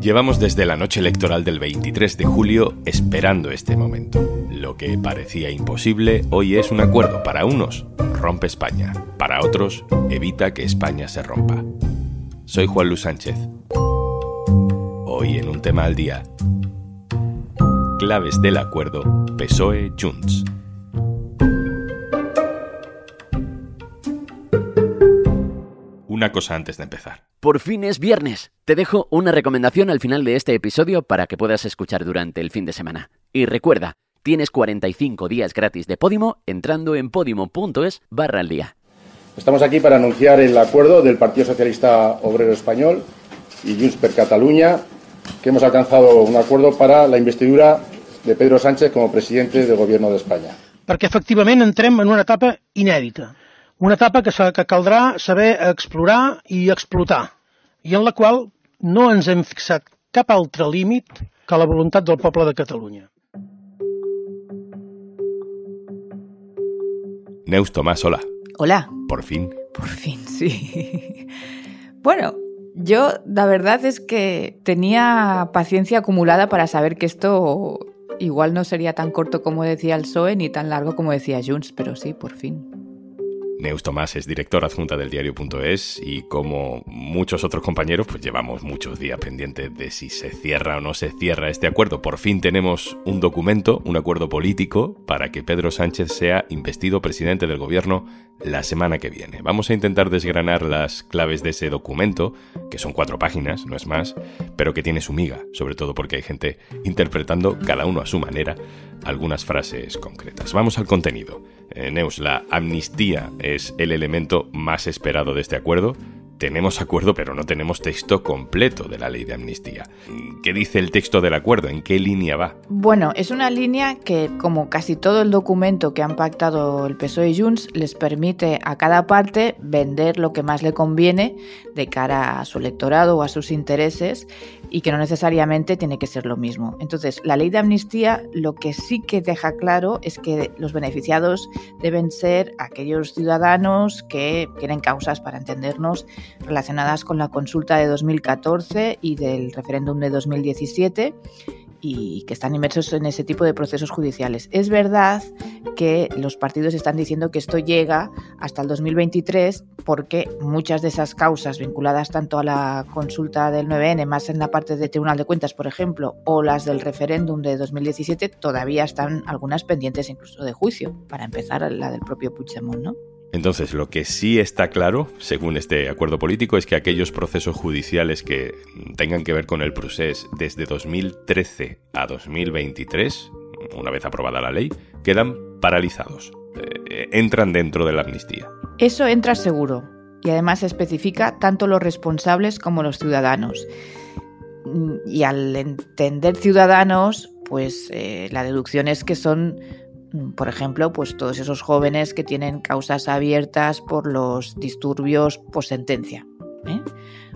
Llevamos desde la noche electoral del 23 de julio esperando este momento. Lo que parecía imposible hoy es un acuerdo. Para unos, rompe España. Para otros, evita que España se rompa. Soy Juan Luis Sánchez. Hoy en un tema al día. Claves del acuerdo PSOE-Junts. Una cosa antes de empezar. Por fin es viernes. Te dejo una recomendación al final de este episodio para que puedas escuchar durante el fin de semana. Y recuerda, tienes 45 días gratis de Podimo entrando en podimo.es barra al día. Estamos aquí para anunciar el acuerdo del Partido Socialista Obrero Español y Junts per Catalunya, que hemos alcanzado un acuerdo para la investidura de Pedro Sánchez como presidente del Gobierno de España. Perquè efectivament entrem en una etapa inèdita, una etapa que, que caldrà saber explorar i explotar, i en la qual no ens hem fixat cap altre límit que la voluntat del poble de Catalunya. Neus Tomás, hola. Hola. Por fin. Por fin, sí. bueno, yo la verdad es que tenía paciencia acumulada para saber que esto igual no sería tan corto como decía el PSOE ni tan largo como decía Junts, pero sí, por fin. Neus Tomás es directora adjunta del diario.es y como muchos otros compañeros, pues llevamos muchos días pendientes de si se cierra o no se cierra este acuerdo. Por fin tenemos un documento, un acuerdo político para que Pedro Sánchez sea investido presidente del gobierno la semana que viene. Vamos a intentar desgranar las claves de ese documento, que son cuatro páginas, no es más, pero que tiene su miga, sobre todo porque hay gente interpretando, cada uno a su manera, algunas frases concretas. Vamos al contenido. Eh, Neus, la amnistía es el elemento más esperado de este acuerdo. Tenemos acuerdo, pero no tenemos texto completo de la ley de amnistía. ¿Qué dice el texto del acuerdo? ¿En qué línea va? Bueno, es una línea que, como casi todo el documento que han pactado el PSOE y Junts, les permite a cada parte vender lo que más le conviene de cara a su electorado o a sus intereses y que no necesariamente tiene que ser lo mismo. Entonces, la ley de amnistía lo que sí que deja claro es que los beneficiados deben ser aquellos ciudadanos que tienen causas, para entendernos, relacionadas con la consulta de 2014 y del referéndum de 2017 y que están inmersos en ese tipo de procesos judiciales. Es verdad que los partidos están diciendo que esto llega hasta el 2023 porque muchas de esas causas vinculadas tanto a la consulta del 9N, más en la parte de Tribunal de Cuentas, por ejemplo, o las del referéndum de 2017, todavía están algunas pendientes incluso de juicio, para empezar la del propio Puigdemont, ¿no? Entonces, lo que sí está claro, según este acuerdo político, es que aquellos procesos judiciales que tengan que ver con el procés desde 2013 a 2023, una vez aprobada la ley, quedan paralizados. Eh, entran dentro de la amnistía. Eso entra seguro. Y además especifica tanto los responsables como los ciudadanos. Y al entender ciudadanos, pues eh, la deducción es que son Mm, por ejemplo, pues todos esos jóvenes que tienen causas abiertas por los disturbios por sentencia. ¿eh?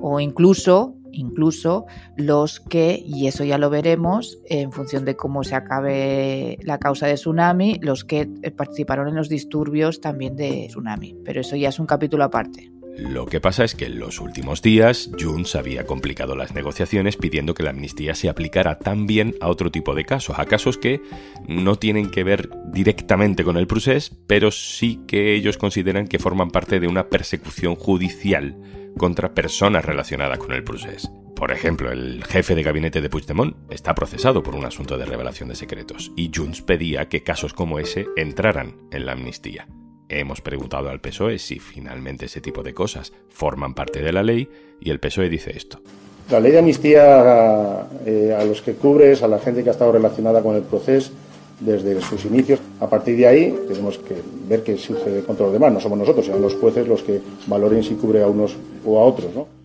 O incluso, incluso los que, y eso ya lo veremos, en función de cómo se acabe la causa de tsunami, los que participaron en los disturbios también de tsunami. Pero eso ya es un capítulo aparte. Lo que pasa es que en los últimos días Junts había complicado las negociaciones pidiendo que la amnistía se aplicara también a otro tipo de casos, a casos que no tienen que ver directamente con el procés, pero sí que ellos consideran que forman parte de una persecución judicial contra personas relacionadas con el procés. Por ejemplo, el jefe de gabinete de Puigdemont está procesado por un asunto de revelación de secretos y Junts pedía que casos como ese entraran en la amnistía. Hemos preguntado al PSOE si finalmente ese tipo de cosas forman parte de la ley y el PSOE dice esto. La ley de amnistía eh, a los que cubres, a la gente que ha estado relacionada con el proceso desde sus inicios. A partir de ahí tenemos que ver qué sucede con todos los demás. No somos nosotros, sino los jueces los que valoren si cubre a unos o a otros. ¿no?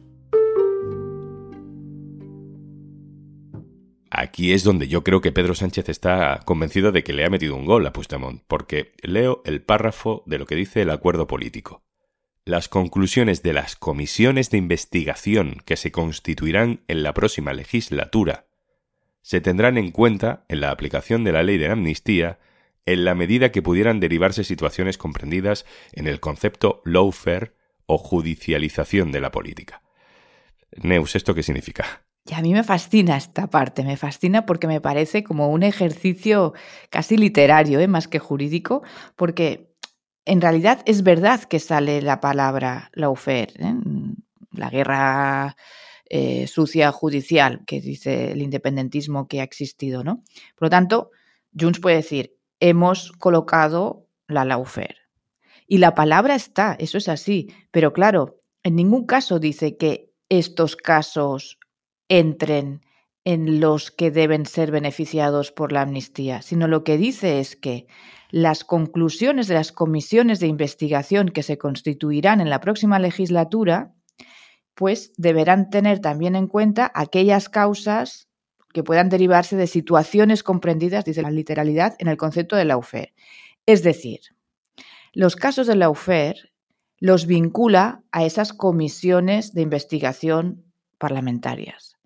Aquí es donde yo creo que Pedro Sánchez está convencido de que le ha metido un gol a Puigdemont, porque leo el párrafo de lo que dice el acuerdo político. Las conclusiones de las comisiones de investigación que se constituirán en la próxima legislatura se tendrán en cuenta en la aplicación de la ley de amnistía en la medida que pudieran derivarse situaciones comprendidas en el concepto lawfare o judicialización de la política. Neus, ¿esto qué significa? Y a mí me fascina esta parte, me fascina porque me parece como un ejercicio casi literario, ¿eh? más que jurídico, porque en realidad es verdad que sale la palabra lawfare, ¿eh? la guerra eh, sucia judicial que dice el independentismo que ha existido, ¿no? Por lo tanto, Junts puede decir, hemos colocado la lawfare. Y la palabra está, eso es así, pero claro, en ningún caso dice que estos casos entren en los que deben ser beneficiados por la amnistía, sino lo que dice es que las conclusiones de las comisiones de investigación que se constituirán en la próxima legislatura pues deberán tener también en cuenta aquellas causas que puedan derivarse de situaciones comprendidas, dice la literalidad, en el concepto de lawfare. Es decir, los casos de lawfare los vincula a esas comisiones de investigación parlamentarias.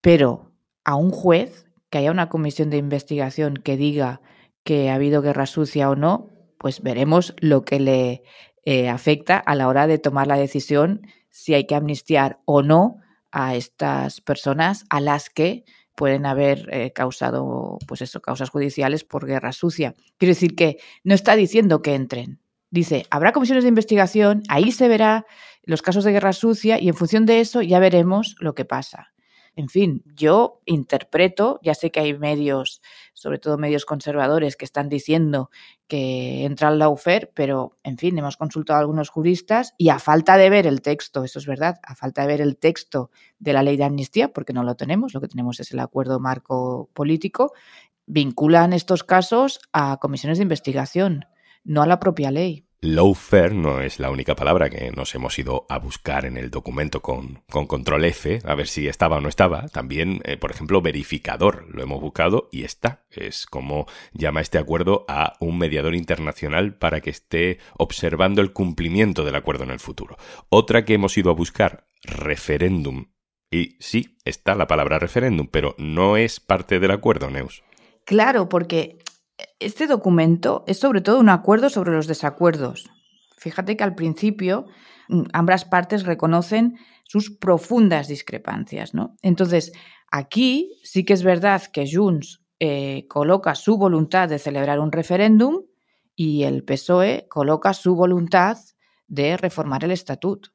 Pero a un juez, que haya una comisión de investigación que diga que ha habido guerra sucia o no, pues veremos lo que le eh, afecta a la hora de tomar la decisión si hay que amnistiar o no a estas personas a las que pueden haber eh, causado, pues eso, causas judiciales por guerra sucia. Quiero decir que no está diciendo que entren. Dice, habrá comisiones de investigación, ahí se verá los casos de guerra sucia y en función de eso ya veremos lo que pasa. En fin, yo interpreto, ya sé que hay medios, sobre todo medios conservadores, que están diciendo que entra el lawfare, pero en fin, hemos consultado a algunos juristas y a falta de ver el texto, eso es verdad, a falta de ver el texto de la ley de amnistía, porque no lo tenemos, lo que tenemos es el acuerdo marco político, vinculan estos casos a comisiones de investigación, no a la propia ley. Lawfare no es la única palabra que nos hemos ido a buscar en el documento con, con control F, a ver si estaba o no estaba. También, eh, por ejemplo, verificador, lo hemos buscado y está. Es como llama este acuerdo a un mediador internacional para que esté observando el cumplimiento del acuerdo en el futuro. Otra que hemos ido a buscar, referéndum. Y sí, está la palabra referéndum, pero no es parte del acuerdo, Neus. Claro, porque este documento es sobre todo un acuerdo sobre los desacuerdos. Fíjate que al principio mm, ambas partes reconocen sus profundas discrepancias, ¿no? Entonces, aquí sí que es verdad que Junts eh, coloca su voluntad de celebrar un referéndum y el PSOE coloca su voluntad de reformar el estatuto.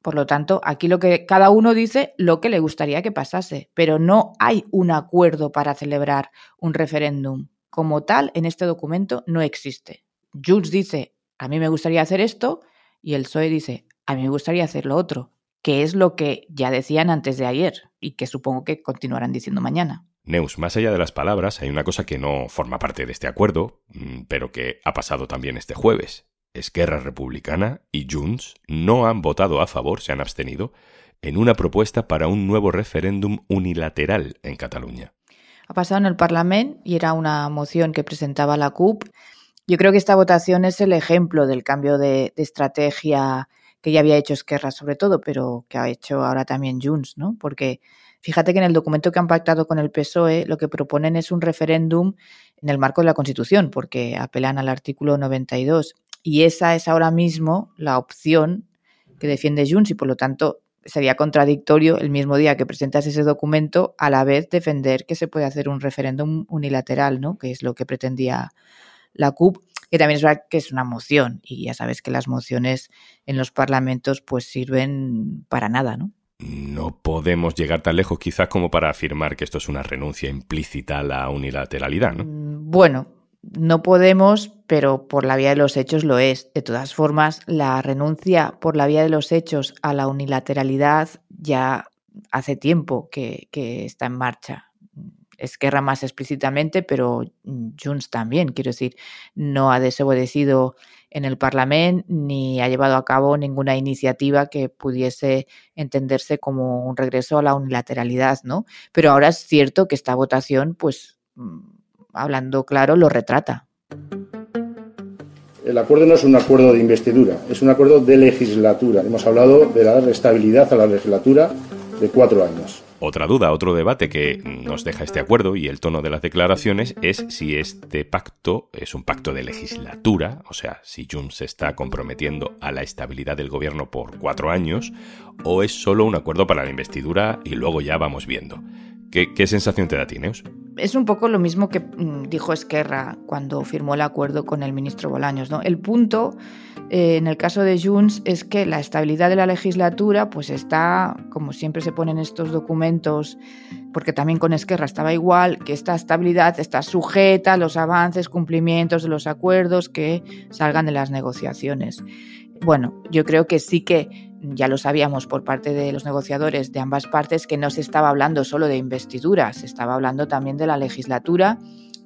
Por lo tanto, aquí lo que cada uno dice lo que le gustaría que pasase, pero no hay un acuerdo para celebrar un referéndum como tal en este documento no existe. Junts dice, a mí me gustaría hacer esto, y el PSOE dice, a mí me gustaría hacer lo otro, que es lo que ya decían antes de ayer y que supongo que continuarán diciendo mañana. Neus, más allá de las palabras, hay una cosa que no forma parte de este acuerdo, mm, pero que ha pasado también este jueves. Esquerra Republicana y Junts no han votado a favor, se han abstenido, en una propuesta para un nuevo referéndum unilateral en Cataluña ha pasado en el Parlamento y era una moción que presentaba la CUP. Yo creo que esta votación es el ejemplo del cambio de, estrategia que ya había hecho Esquerra sobre todo, pero que ha hecho ahora también Junts, ¿no? Porque fíjate que en el documento que han pactado con el PSOE lo que proponen es un referéndum en el marco de la Constitución, porque apelan al artículo 92. Y esa es ahora mismo la opción que defiende Junts y por lo tanto sería contradictorio el mismo día que presentas ese documento a la vez defender que se puede hacer un referéndum unilateral, ¿no? Que es lo que pretendía la CUP, que también es verdad que es una moción y ya sabes que las mociones en los parlamentos pues sirven para nada, ¿no? No podemos llegar tan lejos quizás como para afirmar que esto es una renuncia implícita a la unilateralidad, ¿no? Mm, bueno, no podemos, pero por la vía de los hechos lo es. De todas formas, la renuncia por la vía de los hechos a la unilateralidad ya hace tiempo que, está en marcha. Esquerra más explícitamente, pero Junts también, quiero decir, no ha desobedecido en el Parlamento ni ha llevado a cabo ninguna iniciativa que pudiese entenderse como un regreso a la unilateralidad, ¿no? Pero ahora es cierto que esta votación, pues hablando claro, lo retrata. El acuerdo no es un acuerdo de investidura, es un acuerdo de legislatura. Hemos hablado de dar estabilidad a la legislatura de cuatro años. Otra duda, otro debate que nos deja este acuerdo y el tono de las declaraciones es si este pacto es un pacto de legislatura, o sea, si Junts se está comprometiendo a la estabilidad del gobierno por cuatro años, o es solo un acuerdo para la investidura y luego ya vamos viendo. ¿Qué, sensación te da, Tineus? Es un poco lo mismo que mm, dijo Esquerra cuando firmó el acuerdo con el ministro Bolaños. ¿no? El punto, eh, en el caso de Junts, es que la estabilidad de la legislatura pues está, como siempre se pone en estos documentos, porque también con Esquerra estaba igual, que esta estabilidad está sujeta a los avances, cumplimientos de los acuerdos que salgan de las negociaciones. Bueno, yo creo que sí que ya lo sabíamos por parte de los negociadores de ambas partes que no se estaba hablando solo de investidura, se estaba hablando también de la legislatura,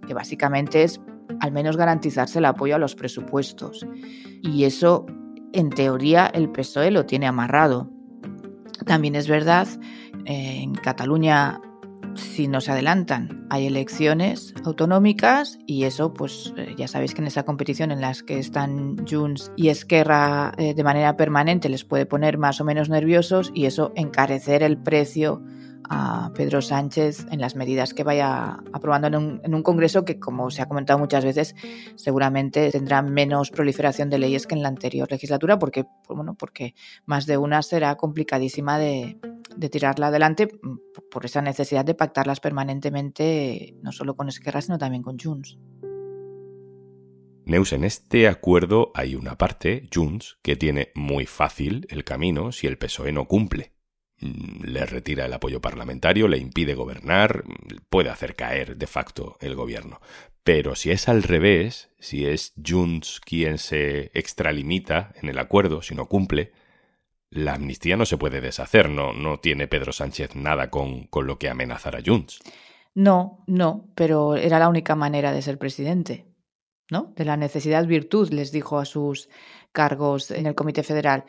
que básicamente es al menos garantizarse el apoyo a los presupuestos. Y eso, en teoría, el PSOE lo tiene amarrado. También es verdad, eh, en Cataluña si nos adelantan, hay elecciones autonómicas y eso, pues eh, ya sabéis que en esa competición en las que están Junts y Esquerra eh, de manera permanente les puede poner más o menos nerviosos y eso encarecer el precio a Pedro Sánchez en las medidas que vaya aprobando en un, en un, Congreso que, como se ha comentado muchas veces, seguramente tendrá menos proliferación de leyes que en la anterior legislatura, porque, pues bueno, porque más de una será complicadísima de, tirarla adelante por esa necesidad de pactarlas permanentemente, no solo con Esquerra, sino también con Junts. Neus, en este acuerdo hay una parte, Junts, que tiene muy fácil el camino si el PSOE no cumple. Mm, le retira el apoyo parlamentario, le impide gobernar, puede hacer caer de facto el gobierno. Pero si es al revés, si es Junts quien se extralimita en el acuerdo, si no cumple, la amnistía no se puede deshacer, no, no tiene Pedro Sánchez nada con, con lo que amenazar a Junts. No, no, pero era la única manera de ser presidente, ¿no? De la necesidad virtud, les dijo a sus cargos en el Comité Federal.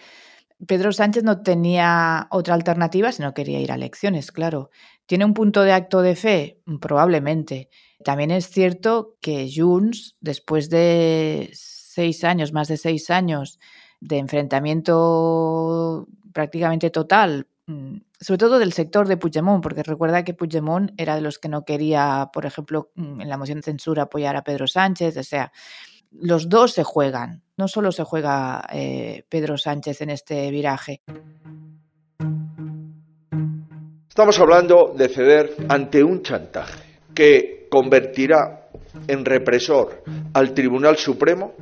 Pedro Sánchez no tenía otra alternativa si no quería ir a elecciones, claro. ¿Tiene un punto de acto de fe? Probablemente. También es cierto que Junts, después de seis años, más de seis años, de enfrentamiento prácticamente total, mm, sobre todo del sector de Puigdemont, porque recuerda que Puigdemont era de los que no quería, por ejemplo, mm, en la moción de censura apoyar a Pedro Sánchez, o sea, los dos se juegan, no solo se juega eh, Pedro Sánchez en este viraje. Estamos hablando de ceder ante un chantaje que convertirá en represor al Tribunal Supremo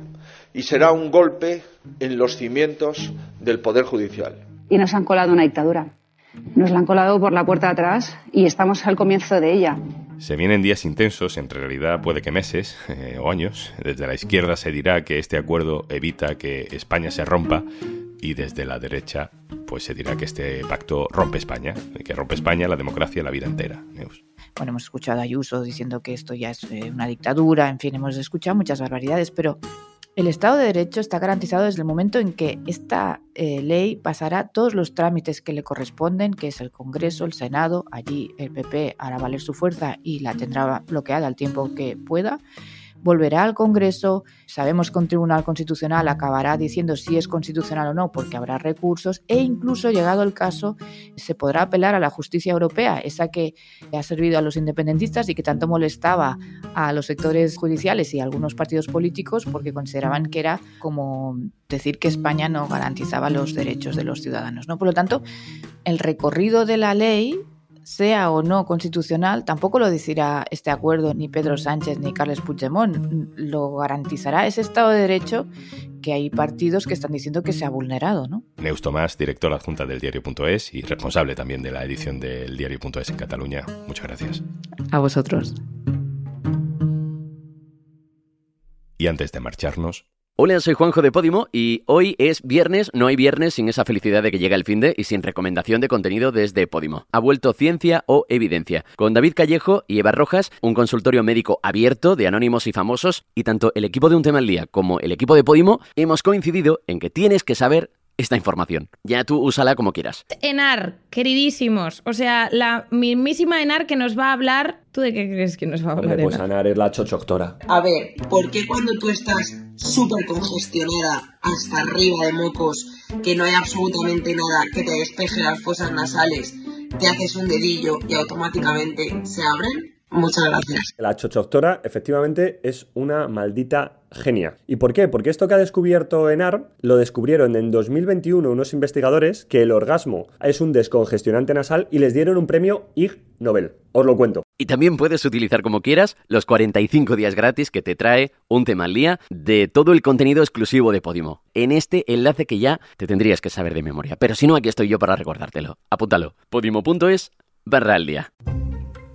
y será un golpe en los cimientos del Poder Judicial. Y nos han colado una dictadura. Nos la han colado por la puerta de atrás y estamos al comienzo de ella. Se vienen días intensos, en realidad puede que meses eh, o años. Desde la izquierda se dirá que este acuerdo evita que España se rompa y desde la derecha pues se dirá que este pacto rompe España, que rompe España, la democracia, la vida entera. Neus. Bueno, hemos escuchado a Ayuso diciendo que esto ya es eh, una dictadura, en fin, hemos escuchado muchas barbaridades, pero el Estado de Derecho está garantizado desde el momento en que esta eh, ley pasará todos los trámites que le corresponden, que es el Congreso, el Senado, allí el PP hará valer su fuerza y la tendrá bloqueada al tiempo que pueda volverá al Congreso. Sabemos que un tribunal constitucional acabará diciendo si es constitucional o no, porque habrá recursos, e incluso llegado el caso, se podrá apelar a la justicia europea, esa que ha servido a los independentistas y que tanto molestaba a los sectores judiciales y a algunos partidos políticos porque consideraban que era como decir que España no garantizaba los derechos de los ciudadanos. ¿no? Por lo tanto, el recorrido de la ley sea o no constitucional, tampoco lo decidirá este acuerdo ni Pedro Sánchez ni Carles Puigdemont. Lo garantizará ese Estado de Derecho que hay partidos que están diciendo que se ha vulnerado, ¿no? Neus Tomás, director adjunta del diario.es y responsable también de la edición del diario.es en Cataluña. Muchas gracias. A vosotros. Y antes de marcharnos, Hola, soy Juanjo de Podimo y hoy es viernes, no hay viernes sin esa felicidad de que llega el fin de y sin recomendación de contenido desde Podimo. Ha vuelto Ciencia o Evidencia, con David Callejo y Eva Rojas, un consultorio médico abierto de anónimos y famosos, y tanto el equipo de Un Tema al Día como el equipo de Podimo hemos coincidido en que tienes que saber esta información. Ya tú úsala como quieras. Enar, queridísimos. O sea, la mismísima Enar que nos va a hablar. ¿Tú de qué crees que nos va a hablar? pues Enar es la chochoctora. A ver, ¿por qué cuando tú estás súper congestionada hasta arriba de mocos, que no hay absolutamente nada que te despeje las fosas nasales? te haces un dedillo y automáticamente se abren? Muchas gracias. La chochoctora efectivamente es una maldita genia. ¿Y por qué? Porque esto que ha descubierto ENAR lo descubrieron en 2021 unos investigadores que el orgasmo es un descongestionante nasal y les dieron un premio Ig Nobel. Os lo cuento. Y también puedes utilizar como quieras los 45 días gratis que te trae un tema al día de todo el contenido exclusivo de Podimo. En este enlace que ya te tendrías que saber de memoria. Pero si no, aquí estoy yo para recordártelo. Apúntalo. Podimo.es barra al día.